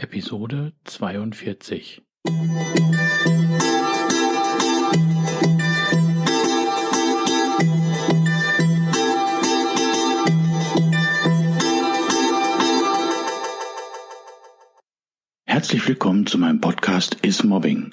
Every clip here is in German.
Episode zweiundvierzig. Herzlich willkommen zu meinem Podcast Is Mobbing,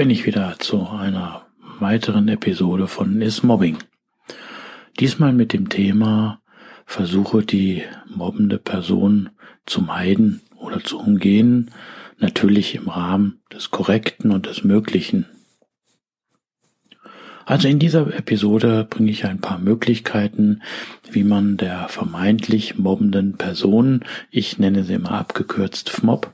Bin ich wieder zu einer weiteren Episode von Is Mobbing. Diesmal mit dem Thema Versuche die mobbende Person zu meiden oder zu umgehen, natürlich im Rahmen des Korrekten und des Möglichen. Also in dieser Episode bringe ich ein paar Möglichkeiten, wie man der vermeintlich mobbenden Person, ich nenne sie immer abgekürzt FMOB,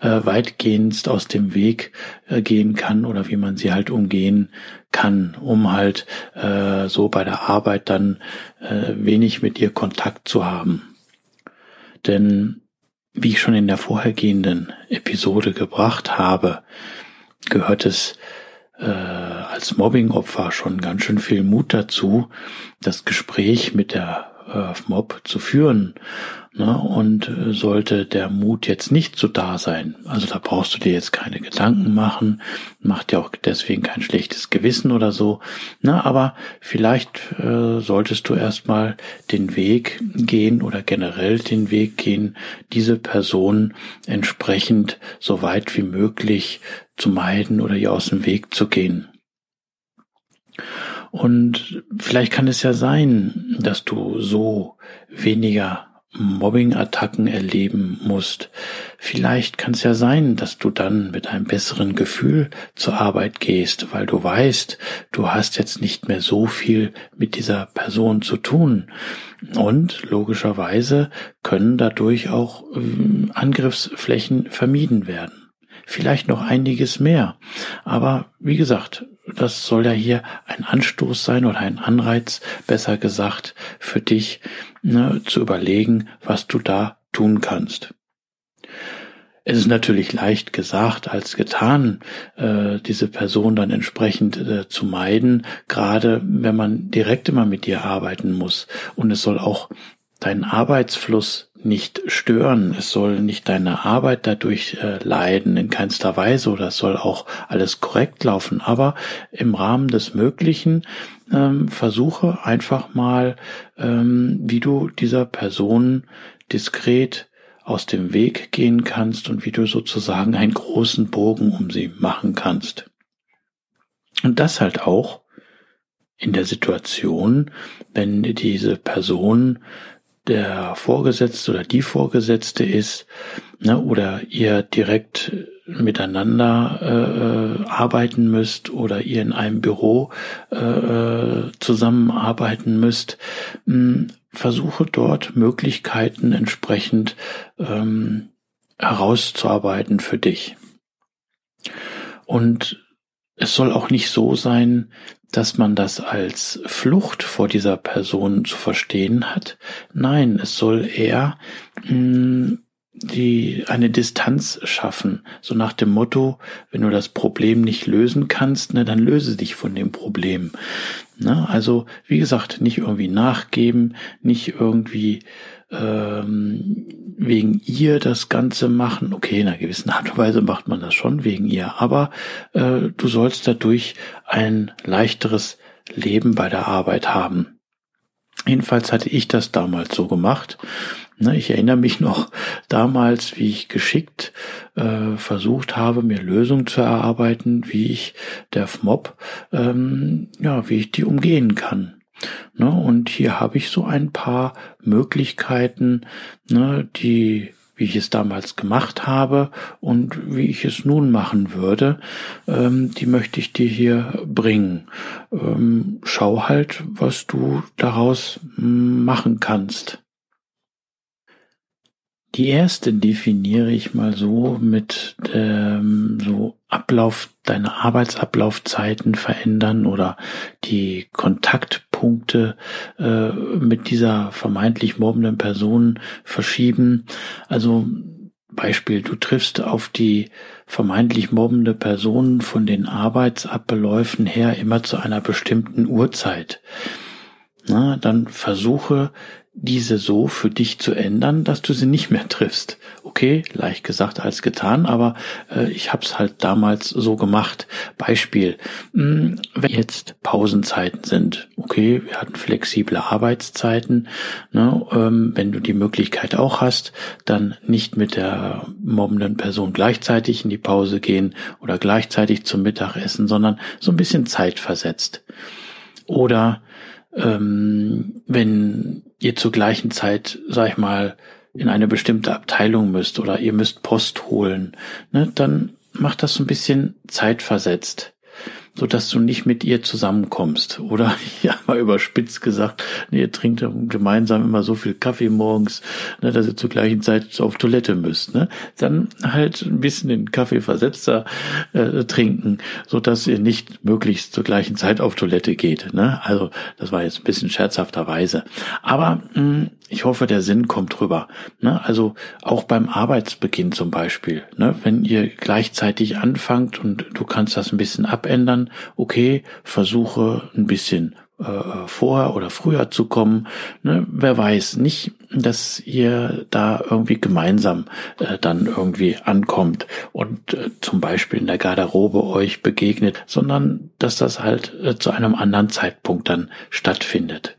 äh, weitgehend aus dem Weg äh, gehen kann oder wie man sie halt umgehen kann, um halt äh, so bei der Arbeit dann wenig mit ihr Kontakt zu haben. Denn wie ich schon in der vorhergehenden Episode gebracht habe, gehört es äh, als Mobbingopfer schon ganz schön viel Mut dazu, das Gespräch mit der Mob zu führen. Ne? Und äh, sollte der Mut jetzt nicht so da sein, also da brauchst du dir jetzt keine Gedanken machen, macht dir auch deswegen kein schlechtes Gewissen oder so. Ne? Aber vielleicht äh, solltest du erstmal den Weg gehen oder generell den Weg gehen, diese Person entsprechend so weit wie möglich zu meiden oder ihr aus dem Weg zu gehen. Und vielleicht kann es ja sein, dass du so weniger Mobbing-Attacken erleben musst. Vielleicht kann es ja sein, dass du dann mit einem besseren Gefühl zur Arbeit gehst, weil du weißt, du hast jetzt nicht mehr so viel mit dieser Person zu tun. Und logischerweise können dadurch auch äh, Angriffsflächen vermieden werden vielleicht noch einiges mehr. Aber wie gesagt, das soll ja hier ein Anstoß sein oder ein Anreiz, besser gesagt, für dich ne, zu überlegen, was du da tun kannst. Es ist natürlich leicht gesagt als getan, äh, diese Person dann entsprechend äh, zu meiden, gerade wenn man direkt immer mit dir arbeiten muss. Und es soll auch deinen Arbeitsfluss nicht stören. Es soll nicht deine Arbeit dadurch äh, leiden, in keinster Weise, oder es soll auch alles korrekt laufen. Aber im Rahmen des Möglichen ähm, versuche einfach mal, ähm, wie du dieser Person diskret aus dem Weg gehen kannst und wie du sozusagen einen großen Bogen um sie machen kannst. Und das halt auch in der Situation, wenn diese Person der Vorgesetzte oder die Vorgesetzte ist, ne, oder ihr direkt miteinander äh, arbeiten müsst oder ihr in einem Büro äh, zusammenarbeiten müsst, mh, hm, versuche dort Möglichkeiten entsprechend ähm, herauszuarbeiten für dich. Und es soll auch nicht so sein, dass man das als Flucht vor dieser Person zu verstehen hat. Nein, es soll eher mh, mm, die eine Distanz schaffen, so nach dem Motto, wenn du das Problem nicht lösen kannst, ne, dann löse dich von dem Problem. Ne? Also wie gesagt, nicht irgendwie nachgeben, nicht irgendwie ähm, wegen ihr das Ganze machen. Okay, in einer gewissen Art und Weise macht man das schon wegen ihr, aber äh, du sollst dadurch ein leichteres Leben bei der Arbeit haben. Jedenfalls hatte ich das damals so gemacht. Ne, ich erinnere mich noch damals, wie ich geschickt äh, versucht habe, mir Lösungen zu erarbeiten, wie ich der FMOB, ähm, ja, wie ich die umgehen kann. Ne, und hier habe ich so ein paar Möglichkeiten, ne, die wie ich es damals gemacht habe und wie ich es nun machen würde, ähm, die möchte ich dir hier bringen. Ähm, schau halt, was du daraus machen kannst. Die erste definiere ich mal so mit ähm, so Ablauf, deine Arbeitsablaufzeiten verändern oder die Kontaktpunkte äh, mit dieser vermeintlich mobbenden Person verschieben. Also Beispiel, du triffst auf die vermeintlich mobbende Person von den Arbeitsabläufen her immer zu einer bestimmten Uhrzeit. Na, dann versuche diese so für dich zu ändern, dass du sie nicht mehr triffst. Okay, leicht gesagt als getan, aber äh, ich habe es halt damals so gemacht. Beispiel, mh, hm, wenn jetzt Pausenzeiten sind, okay, wir hatten flexible Arbeitszeiten, ne, ähm, wenn du die Möglichkeit auch hast, dann nicht mit der mobbenden Person gleichzeitig in die Pause gehen oder gleichzeitig zum Mittagessen, sondern so ein bisschen Zeit versetzt. Oder ähm, wenn ihr zur gleichen Zeit, sag ich mal, in eine bestimmte Abteilung müsst oder ihr müsst Post holen, ne, dann macht das so ein bisschen zeitversetzt so dass du nicht mit ihr zusammenkommst. Oder ja, mal überspitzt gesagt, nee, ihr trinkt gemeinsam immer so viel Kaffee morgens, ne, dass ihr zur gleichen Zeit auf Toilette müsst. Ne? Dann halt ein bisschen den Kaffee versetzter äh, trinken, so dass ihr nicht möglichst zur gleichen Zeit auf Toilette geht. Ne? Also das war jetzt ein bisschen scherzhafterweise. Aber mh, hm, ich hoffe, der Sinn kommt rüber. Ne? Also auch beim Arbeitsbeginn zum Beispiel, ne? wenn ihr gleichzeitig anfangt und du kannst das ein bisschen abändern, okay, versuche ein bisschen äh, vorher oder früher zu kommen. Ne? Wer weiß, nicht, dass ihr da irgendwie gemeinsam äh, dann irgendwie ankommt und äh, zum Beispiel in der Garderobe euch begegnet, sondern dass das halt äh, zu einem anderen Zeitpunkt dann stattfindet.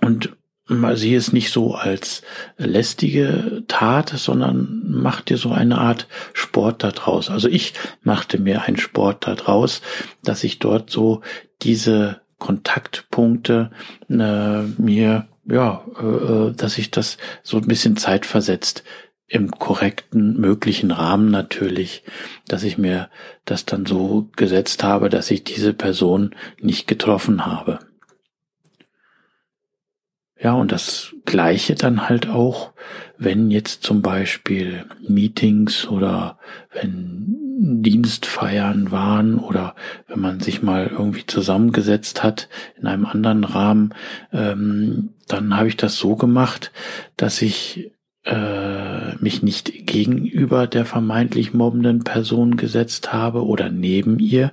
Und sieh es nicht so als lästige Tat, sondern mach dir so eine Art Sport daraus. Also ich machte mir einen Sport daraus, dass ich dort so diese Kontaktpunkte äh, mir, ja, äh, dass ich das so ein bisschen zeitversetzt im korrekten möglichen Rahmen natürlich, dass ich mir das dann so gesetzt habe, dass ich diese Person nicht getroffen habe. Ja, und das Gleiche dann halt auch, wenn jetzt zum Beispiel Meetings oder wenn Dienstfeiern waren oder wenn man sich mal irgendwie zusammengesetzt hat in einem anderen Rahmen, ähm, dann habe ich das so gemacht, dass ich äh, mich nicht gegenüber der vermeintlich mobbenden Person gesetzt habe oder neben ihr,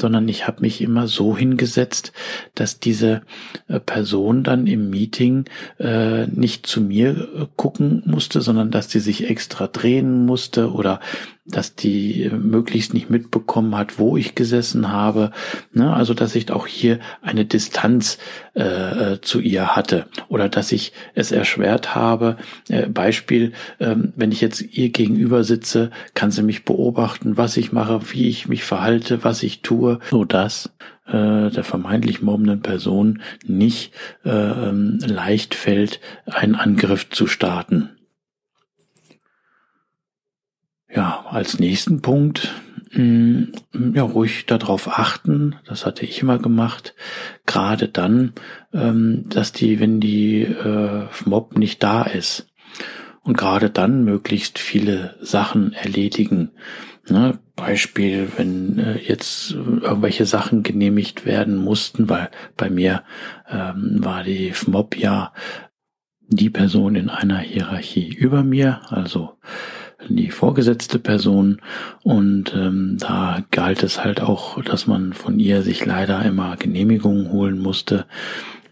sondern ich habe mich immer so hingesetzt, dass diese äh, Person dann im Meeting äh, nicht zu mir äh, gucken musste, sondern dass sie sich extra drehen musste oder dass die möglichst nicht mitbekommen hat, wo ich gesessen habe. Ne? Also dass ich auch hier eine Distanz äh, äh, zu ihr hatte oder dass ich es erschwert habe. Äh, Beispiel, äh, wenn ich jetzt ihr gegenüber sitze, kann sie mich beobachten, was ich mache, wie ich mich verhalte, was ich tue, so dass äh, der vermeintlich mobbenden Person nicht äh, ähm, leicht fällt, einen Angriff zu starten. Ja, als nächsten Punkt, mh, mm, ja, ruhig darauf achten, das hatte ich immer gemacht, gerade dann, ähm, dass die, wenn die äh, Mob nicht da ist und gerade dann möglichst viele Sachen erledigen. Ne? Beispiel, wenn äh, jetzt irgendwelche Sachen genehmigt werden mussten, weil bei mir ähm, war die FMOB ja die Person in einer Hierarchie über mir, also die vorgesetzte Person und ähm, da galt es halt auch, dass man von ihr sich leider immer Genehmigungen holen musste.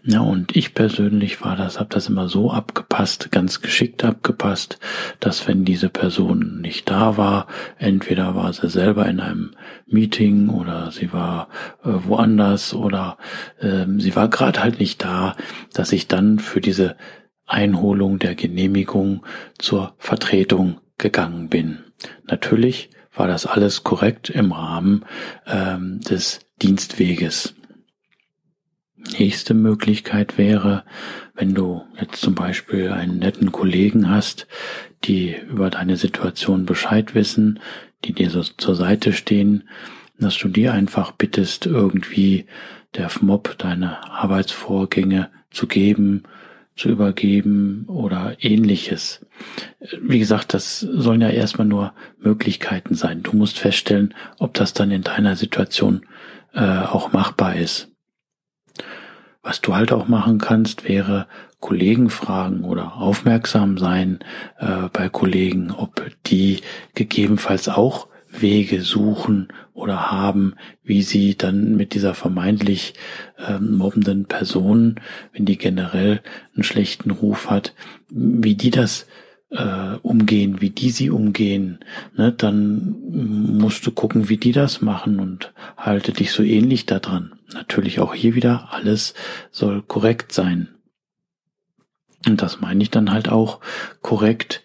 Ja, und ich persönlich war das, habe das immer so abgepasst, ganz geschickt abgepasst, dass wenn diese Person nicht da war, entweder war sie selber in einem Meeting oder sie war äh, woanders oder äh, sie war gerade halt nicht da, dass ich dann für diese Einholung der Genehmigung zur Vertretung gegangen bin. Natürlich war das alles korrekt im Rahmen ähm, des Dienstweges. Nächste Möglichkeit wäre, wenn du jetzt zum Beispiel einen netten Kollegen hast, die über deine Situation Bescheid wissen, die dir so zur Seite stehen, dass du dir einfach bittest, irgendwie der FMOB deine Arbeitsvorgänge zu geben, zu übergeben oder ähnliches. Wie gesagt, das sollen ja erstmal nur Möglichkeiten sein. Du musst feststellen, ob das dann in deiner Situation äh, auch machbar ist. Was du halt auch machen kannst, wäre Kollegen fragen oder aufmerksam sein äh, bei Kollegen, ob die gegebenenfalls auch Wege suchen oder haben, wie sie dann mit dieser vermeintlich ähm, mobbenden Person, wenn die generell einen schlechten Ruf hat, wie die das äh, umgehen, wie die sie umgehen, ne, dann musst du gucken, wie die das machen und halte dich so ähnlich daran. Natürlich auch hier wieder, alles soll korrekt sein. Und das meine ich dann halt auch korrekt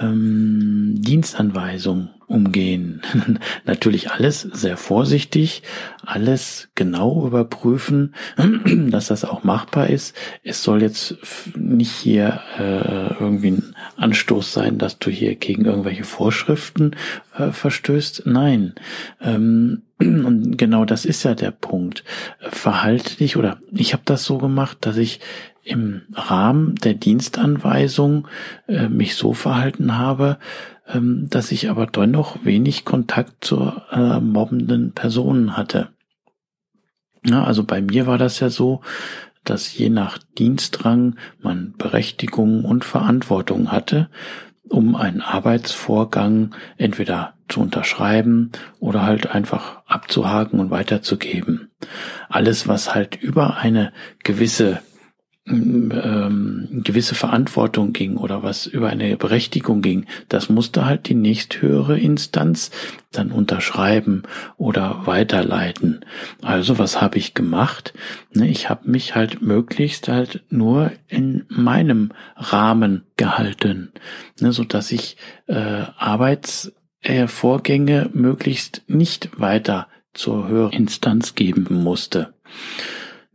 ähm, Dienstanweisung umgehen. Natürlich alles sehr vorsichtig, alles genau überprüfen, dass das auch machbar ist. Es soll jetzt nicht hier äh, irgendwie ein Anstoß sein, dass du hier gegen irgendwelche Vorschriften äh, verstößt. Nein. Ähm, und genau das ist ja der Punkt. Verhalte dich oder ich habe das so gemacht, dass ich im Rahmen der Dienstanweisung äh, mich so verhalten habe, ähm, dass ich aber dennoch wenig Kontakt zur äh, mobbenden Person hatte. Ja, also bei mir war das ja so, dass je nach Dienstrang man Berechtigung und Verantwortung hatte, um einen Arbeitsvorgang entweder zu unterschreiben oder halt einfach abzuhaken und weiterzugeben. Alles, was halt über eine gewisse ähm, gewisse Verantwortung ging oder was über eine Berechtigung ging, das musste halt die nächsthöhere Instanz dann unterschreiben oder weiterleiten. Also was habe ich gemacht? Ne, ich habe mich halt möglichst halt nur in meinem Rahmen gehalten, ne, so dass ich äh, Arbeitsvorgänge möglichst nicht weiter zur höheren Instanz geben musste.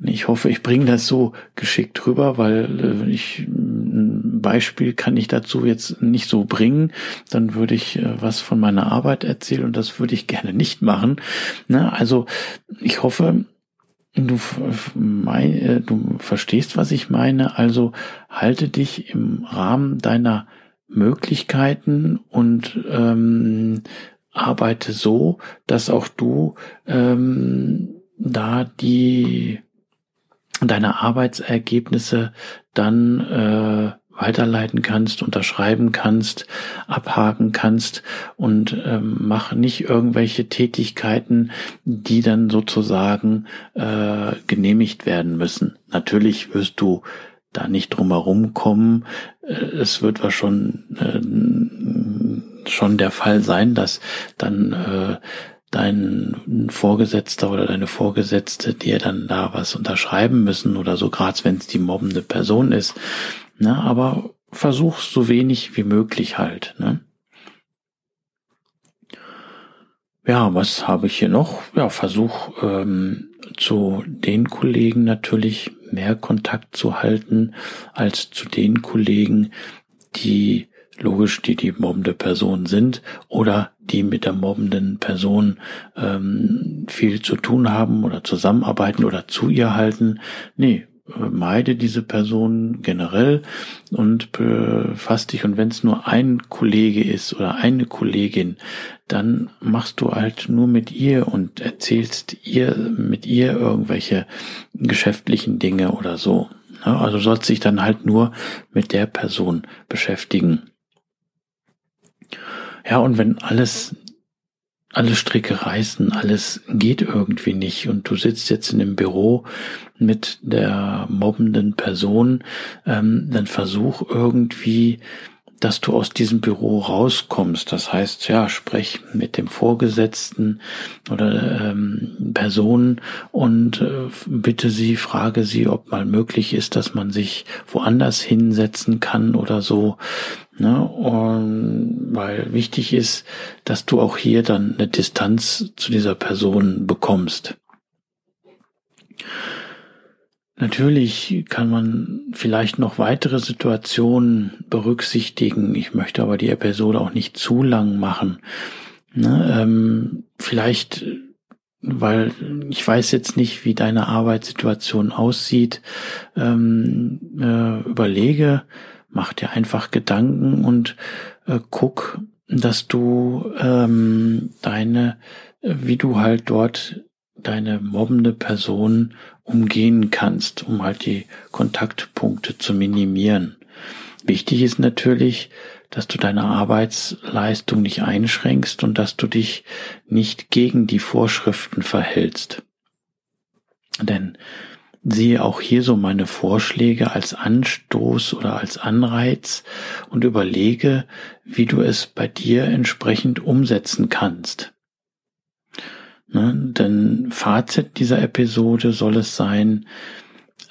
Ich hoffe, ich bringe das so geschickt rüber, weil äh, ich ein Beispiel kann ich dazu jetzt nicht so bringen. Dann würde ich äh, was von meiner Arbeit erzählen und das würde ich gerne nicht machen. Ne? Also ich hoffe, du, äh, du verstehst, was ich meine. Also halte dich im Rahmen deiner Möglichkeiten und ähm, arbeite so, dass auch du ähm, da die deine Arbeitsergebnisse dann äh, weiterleiten kannst, unterschreiben kannst, abhaken kannst und ähm, mach nicht irgendwelche Tätigkeiten, die dann sozusagen äh, genehmigt werden müssen. Natürlich wirst du da nicht drumherum kommen. Äh, es wird was schon äh, schon der Fall sein, dass dann äh, dein Vorgesetzter oder deine Vorgesetzte dir dann da was unterschreiben müssen oder so, gerade wenn es die mobbende Person ist. Ne? Aber versuch so wenig wie möglich halt. Ne? Ja, was habe ich hier noch? Ja, versuch ähm, zu den Kollegen natürlich mehr Kontakt zu halten als zu den Kollegen, die logisch, die die mobbende Person sind oder die mit der mobbenden Person ähm, viel zu tun haben oder zusammenarbeiten oder zu ihr halten. Nee, meide diese Person generell und befass dich und wenn es nur ein Kollege ist oder eine Kollegin, dann machst du halt nur mit ihr und erzählst ihr mit ihr irgendwelche geschäftlichen Dinge oder so. Also sollst dich dann halt nur mit der Person beschäftigen. Ja, und wenn alles, alle Stricke reißen, alles geht irgendwie nicht. Und du sitzt jetzt in dem Büro mit der mobbenden Person, ähm, dann versuch irgendwie dass du aus diesem Büro rauskommst. Das heißt, ja, sprech mit dem Vorgesetzten oder ähm, Personen und äh, bitte sie, frage sie, ob mal möglich ist, dass man sich woanders hinsetzen kann oder so. Ne? Und weil wichtig ist, dass du auch hier dann eine Distanz zu dieser Person bekommst. Natürlich kann man vielleicht noch weitere Situationen berücksichtigen. Ich möchte aber die Episode auch nicht zu lang machen. Ne, ähm, vielleicht, weil ich weiß jetzt nicht, wie deine Arbeitssituation aussieht, ähm, äh, überlege, mach dir einfach Gedanken und äh, guck, dass du ähm, deine, wie du halt dort deine mobbende Person umgehen kannst, um halt die Kontaktpunkte zu minimieren. Wichtig ist natürlich, dass du deine Arbeitsleistung nicht einschränkst und dass du dich nicht gegen die Vorschriften verhältst. Denn siehe auch hier so meine Vorschläge als Anstoß oder als Anreiz und überlege, wie du es bei dir entsprechend umsetzen kannst. Ne? Denn Fazit dieser Episode soll es sein,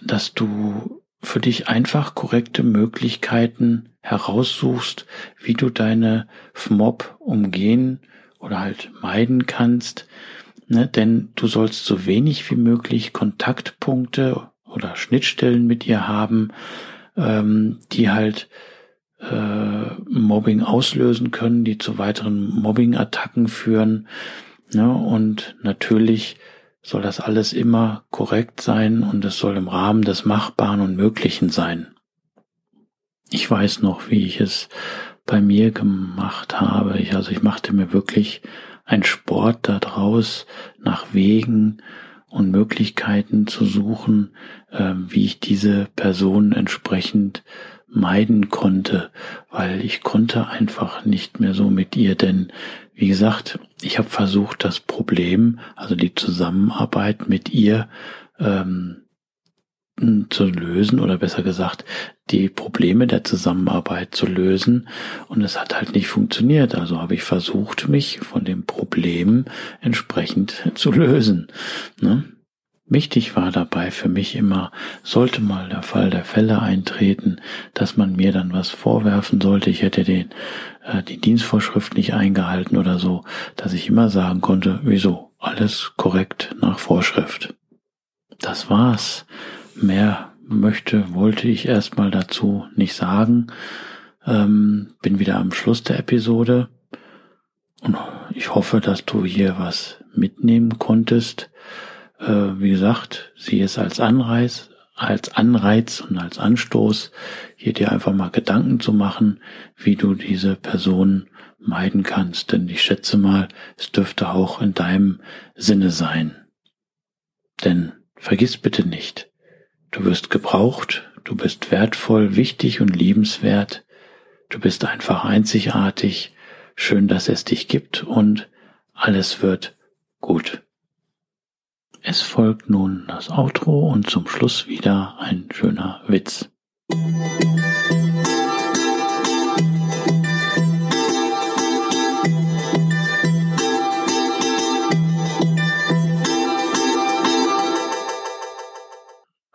dass du für dich einfach korrekte Möglichkeiten heraussuchst, wie du deine FMOB umgehen oder halt meiden kannst. Ne? Denn du sollst so wenig wie möglich Kontaktpunkte oder Schnittstellen mit ihr haben, ähm, die halt äh, Mobbing auslösen können, die zu weiteren Mobbing-Attacken führen. Ja, ne? und natürlich soll das alles immer korrekt sein und es soll im Rahmen des Machbaren und Möglichen sein. Ich weiß noch, wie ich es bei mir gemacht habe. Ich, also ich machte mir wirklich ein Sport daraus, nach Wegen und Möglichkeiten zu suchen, äh, wie ich diese Person entsprechend meiden konnte, weil ich konnte einfach nicht mehr so mit ihr, denn wie gesagt, ich habe versucht, das Problem, also die Zusammenarbeit mit ihr ähm, zu lösen oder besser gesagt, die Probleme der Zusammenarbeit zu lösen und es hat halt nicht funktioniert. Also habe ich versucht, mich von dem Problem entsprechend zu lösen. Ne? Wichtig war dabei für mich immer, sollte mal der Fall der Fälle eintreten, dass man mir dann was vorwerfen sollte, ich hätte den, äh, die Dienstvorschrift nicht eingehalten oder so, dass ich immer sagen konnte, wieso, alles korrekt nach Vorschrift. Das war's. Mehr möchte, wollte ich erstmal dazu nicht sagen. Ähm, bin wieder am Schluss der Episode und ich hoffe, dass du hier was mitnehmen konntest wie gesagt, sieh es als Anreiz, als Anreiz und als Anstoß, hier dir einfach mal Gedanken zu machen, wie du diese Person meiden kannst. Denn ich schätze mal, es dürfte auch in deinem Sinne sein. Denn vergiss bitte nicht, du wirst gebraucht, du bist wertvoll, wichtig und liebenswert, du bist einfach einzigartig, schön, dass es dich gibt und alles wird gut. Es folgt nun das Outro und zum Schluss wieder ein schöner Witz.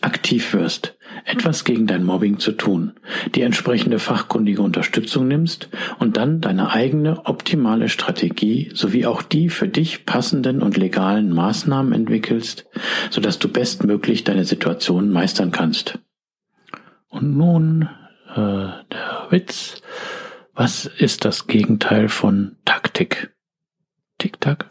aktiv wirst, etwas gegen dein Mobbing zu tun, die entsprechende fachkundige Unterstützung nimmst und dann deine eigene optimale Strategie sowie auch die für dich passenden und legalen Maßnahmen entwickelst, sodass du bestmöglich deine Situation meistern kannst. Und nun äh, der Witz. Was ist das Gegenteil von Taktik? Tick-Tack?